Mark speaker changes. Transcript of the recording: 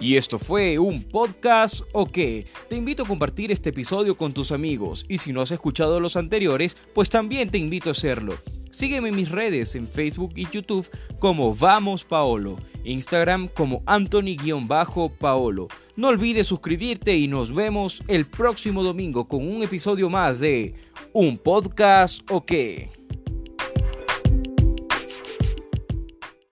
Speaker 1: Y esto fue un podcast o qué. Te invito a compartir este episodio con tus amigos y si no has escuchado los anteriores, pues también te invito a hacerlo. Sígueme en mis redes en Facebook y YouTube como Vamos Paolo, Instagram como Anthony-Paolo. No olvides suscribirte y nos vemos el próximo domingo con un episodio más de Un podcast o qué.